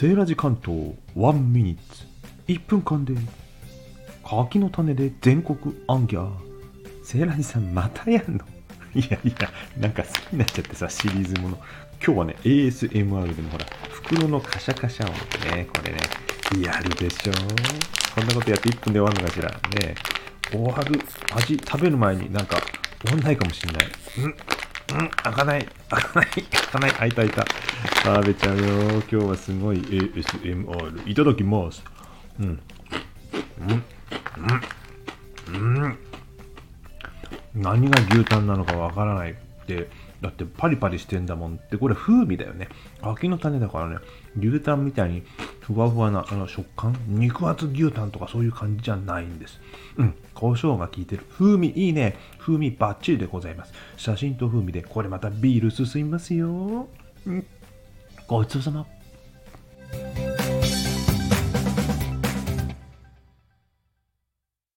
セーラジ関東1ミニッツ1分間で柿の種で全国アンギャー。セーラジさんまたやんの？いやいやなんか好きになっちゃってさシリーズもの。今日はね ASMR でもほら袋のカシャカシャ音ねこれねやるでしょ。こんなことやって1分で終わるのかしら。ね終わる味食べる前になんか終わんないかもしんない。うんうん、開かない、開かない、開かない、開いた開いた。食べちゃうよ。今日はすごい ASMR。いただきます。うん。うん。うん。何が牛タンなのかわからないって。だってパリパリしてんだもんって、これ風味だよね。柿の種だからね、牛タンみたいにふわふわなあの食感、肉厚牛タンとかそういう感じじゃないんです。うん、胡椒が効いてる。風味いいね。風味バッチリでございます。写真と風味で、これまたビール進みますよ。うん、ごちそうさま。